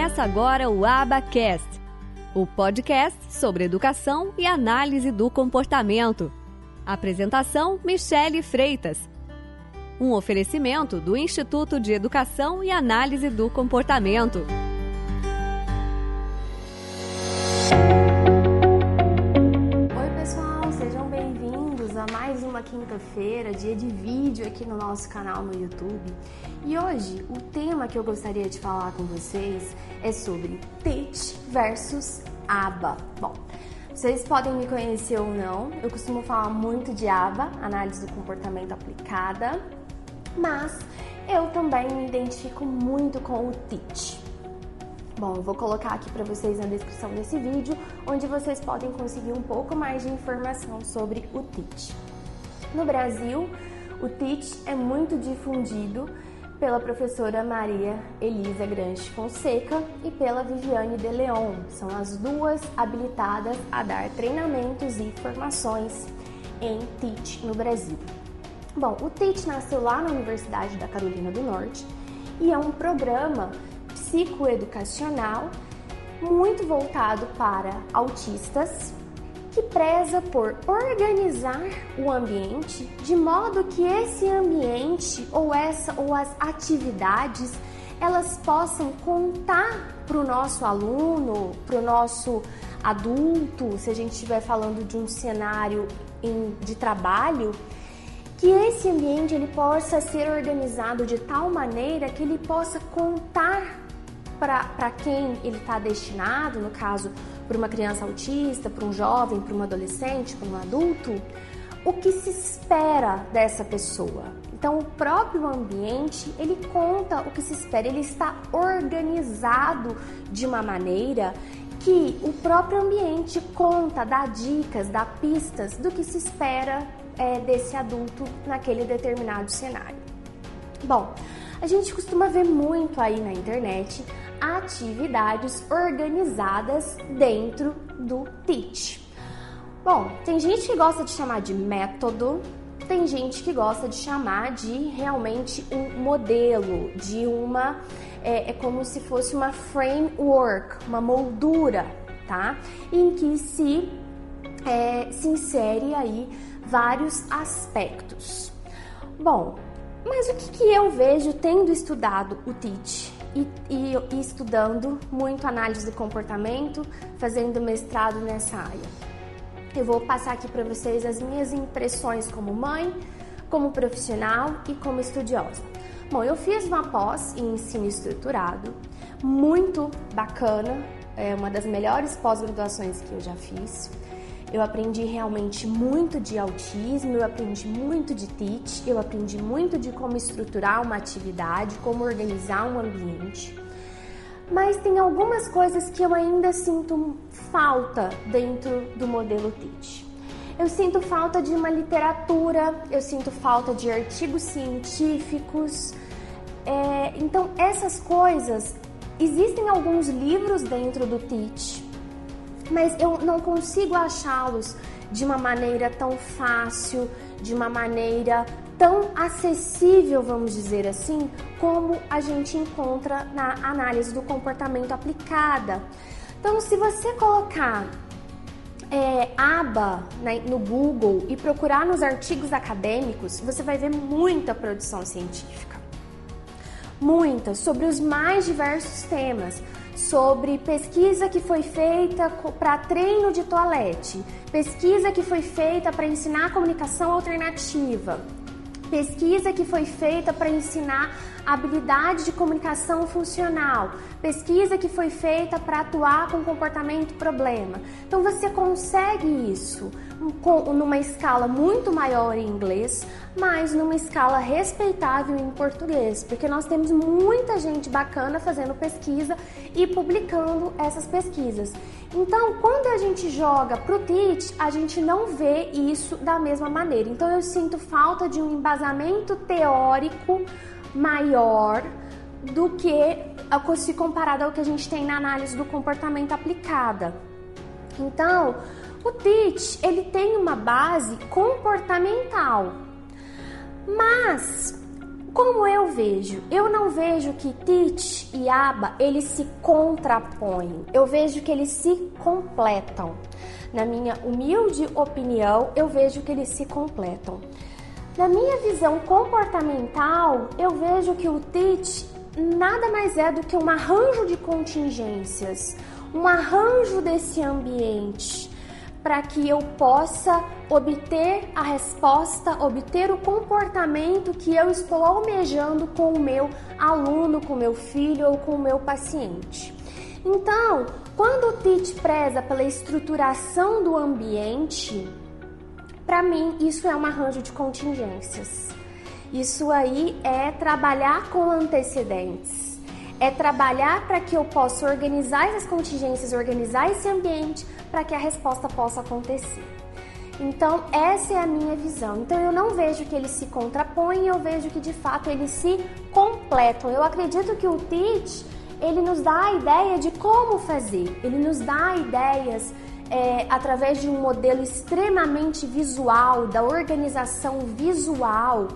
Começa agora o Abacast, o podcast sobre educação e análise do comportamento. Apresentação: Michele Freitas. Um oferecimento do Instituto de Educação e Análise do Comportamento. uma quinta-feira, dia de vídeo aqui no nosso canal no YouTube. E hoje o tema que eu gostaria de falar com vocês é sobre TIT versus ABA. Bom, vocês podem me conhecer ou não, eu costumo falar muito de ABA, análise do comportamento aplicada, mas eu também me identifico muito com o TIT. Bom, eu vou colocar aqui para vocês na descrição desse vídeo, onde vocês podem conseguir um pouco mais de informação sobre o TIT. No Brasil, o TIT é muito difundido pela professora Maria Elisa Grande Fonseca e pela Viviane de Leon. São as duas habilitadas a dar treinamentos e formações em TIT no Brasil. Bom, o TIT nasceu lá na Universidade da Carolina do Norte e é um programa psicoeducacional muito voltado para autistas que preza por organizar o ambiente de modo que esse ambiente ou essa ou as atividades elas possam contar para o nosso aluno, para o nosso adulto, se a gente estiver falando de um cenário em, de trabalho, que esse ambiente ele possa ser organizado de tal maneira que ele possa contar para quem ele está destinado, no caso, para uma criança autista, para um jovem, para um adolescente, para um adulto, o que se espera dessa pessoa. Então, o próprio ambiente, ele conta o que se espera, ele está organizado de uma maneira que o próprio ambiente conta, dá dicas, dá pistas do que se espera é, desse adulto naquele determinado cenário. Bom, a gente costuma ver muito aí na internet atividades organizadas dentro do TEACH. Bom, tem gente que gosta de chamar de método, tem gente que gosta de chamar de realmente um modelo, de uma. É, é como se fosse uma framework, uma moldura, tá? Em que se, é, se insere aí vários aspectos. Bom, mas o que, que eu vejo tendo estudado o TEACH? E, e, e estudando muito análise do comportamento, fazendo mestrado nessa área. Eu vou passar aqui para vocês as minhas impressões como mãe, como profissional e como estudiosa. Bom, eu fiz uma pós em ensino estruturado, muito bacana, é uma das melhores pós-graduações que eu já fiz. Eu aprendi realmente muito de autismo, eu aprendi muito de TIT, eu aprendi muito de como estruturar uma atividade, como organizar um ambiente. Mas tem algumas coisas que eu ainda sinto falta dentro do modelo TIT. Eu sinto falta de uma literatura, eu sinto falta de artigos científicos. É, então, essas coisas, existem alguns livros dentro do TIT, mas eu não consigo achá-los de uma maneira tão fácil, de uma maneira tão acessível, vamos dizer assim, como a gente encontra na análise do comportamento aplicada. Então, se você colocar é, aba né, no Google e procurar nos artigos acadêmicos, você vai ver muita produção científica. Muita, sobre os mais diversos temas sobre pesquisa que foi feita para treino de toalete, pesquisa que foi feita para ensinar comunicação alternativa, pesquisa que foi feita para ensinar habilidade de comunicação funcional, pesquisa que foi feita para atuar com comportamento problema. Então você consegue isso numa escala muito maior em inglês, mas numa escala respeitável em português, porque nós temos muita gente bacana fazendo pesquisa e publicando essas pesquisas. Então, quando a gente joga para o TIT, a gente não vê isso da mesma maneira. Então, eu sinto falta de um embasamento teórico maior do que se comparado ao que a gente tem na análise do comportamento aplicada. Então, o TIT, ele tem uma base comportamental, mas Como eu vejo? Eu não vejo que Tit e Aba eles se contrapõem. Eu vejo que eles se completam. Na minha humilde opinião, eu vejo que eles se completam. Na minha visão comportamental, eu vejo que o TIT nada mais é do que um arranjo de contingências, um arranjo desse ambiente para que eu possa obter a resposta, obter o comportamento que eu estou almejando com o meu aluno, com o meu filho ou com o meu paciente. Então, quando o TIT preza pela estruturação do ambiente, para mim isso é um arranjo de contingências. Isso aí é trabalhar com antecedentes é trabalhar para que eu possa organizar essas contingências, organizar esse ambiente para que a resposta possa acontecer. Então, essa é a minha visão. Então, eu não vejo que eles se contrapõem, eu vejo que de fato eles se completam. Eu acredito que o Teach ele nos dá a ideia de como fazer, ele nos dá ideias é, através de um modelo extremamente visual, da organização visual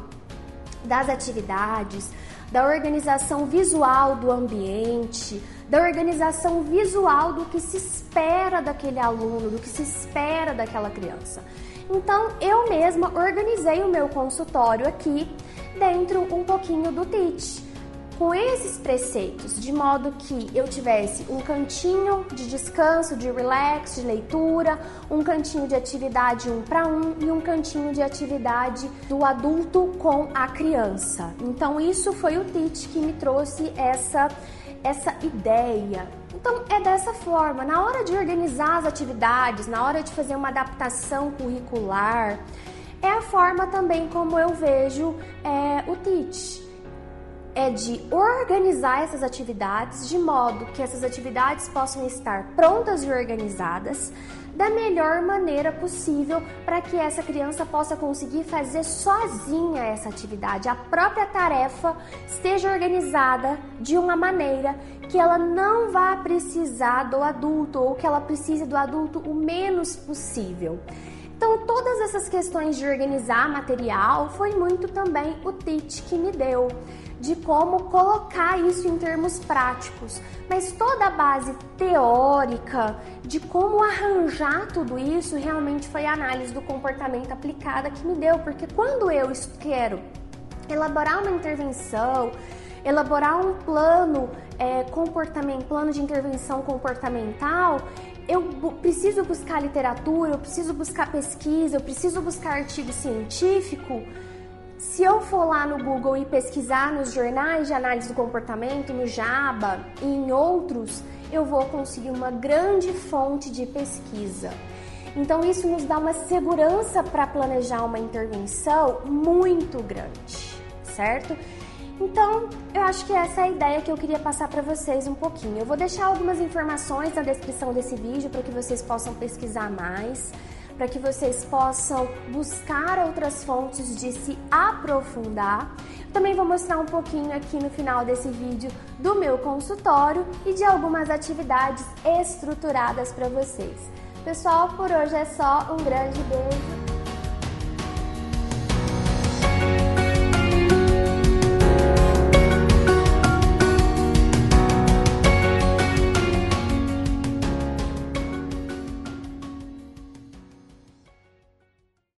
das atividades, da organização visual do ambiente, da organização visual do que se espera daquele aluno, do que se espera daquela criança. Então, eu mesma organizei o meu consultório aqui dentro um pouquinho do TIT com esses preceitos, de modo que eu tivesse um cantinho de descanso, de relax, de leitura, um cantinho de atividade um para um e um cantinho de atividade do adulto com a criança. Então isso foi o TIT que me trouxe essa essa ideia. Então é dessa forma, na hora de organizar as atividades, na hora de fazer uma adaptação curricular, é a forma também como eu vejo é, o TIT é de organizar essas atividades de modo que essas atividades possam estar prontas e organizadas da melhor maneira possível para que essa criança possa conseguir fazer sozinha essa atividade. A própria tarefa esteja organizada de uma maneira que ela não vá precisar do adulto ou que ela precise do adulto o menos possível. Então, todas essas questões de organizar material foi muito também o TIT que me deu de como colocar isso em termos práticos, mas toda a base teórica de como arranjar tudo isso realmente foi a análise do comportamento aplicada que me deu, porque quando eu quero elaborar uma intervenção, elaborar um plano é, comportamento, plano de intervenção comportamental, eu preciso buscar literatura, eu preciso buscar pesquisa, eu preciso buscar artigo científico se eu for lá no Google e pesquisar nos jornais de análise do comportamento, no Jaba e em outros, eu vou conseguir uma grande fonte de pesquisa. Então, isso nos dá uma segurança para planejar uma intervenção muito grande, certo? Então, eu acho que essa é a ideia que eu queria passar para vocês um pouquinho. Eu vou deixar algumas informações na descrição desse vídeo para que vocês possam pesquisar mais para que vocês possam buscar outras fontes de se aprofundar. Também vou mostrar um pouquinho aqui no final desse vídeo do meu consultório e de algumas atividades estruturadas para vocês. Pessoal, por hoje é só. Um grande beijo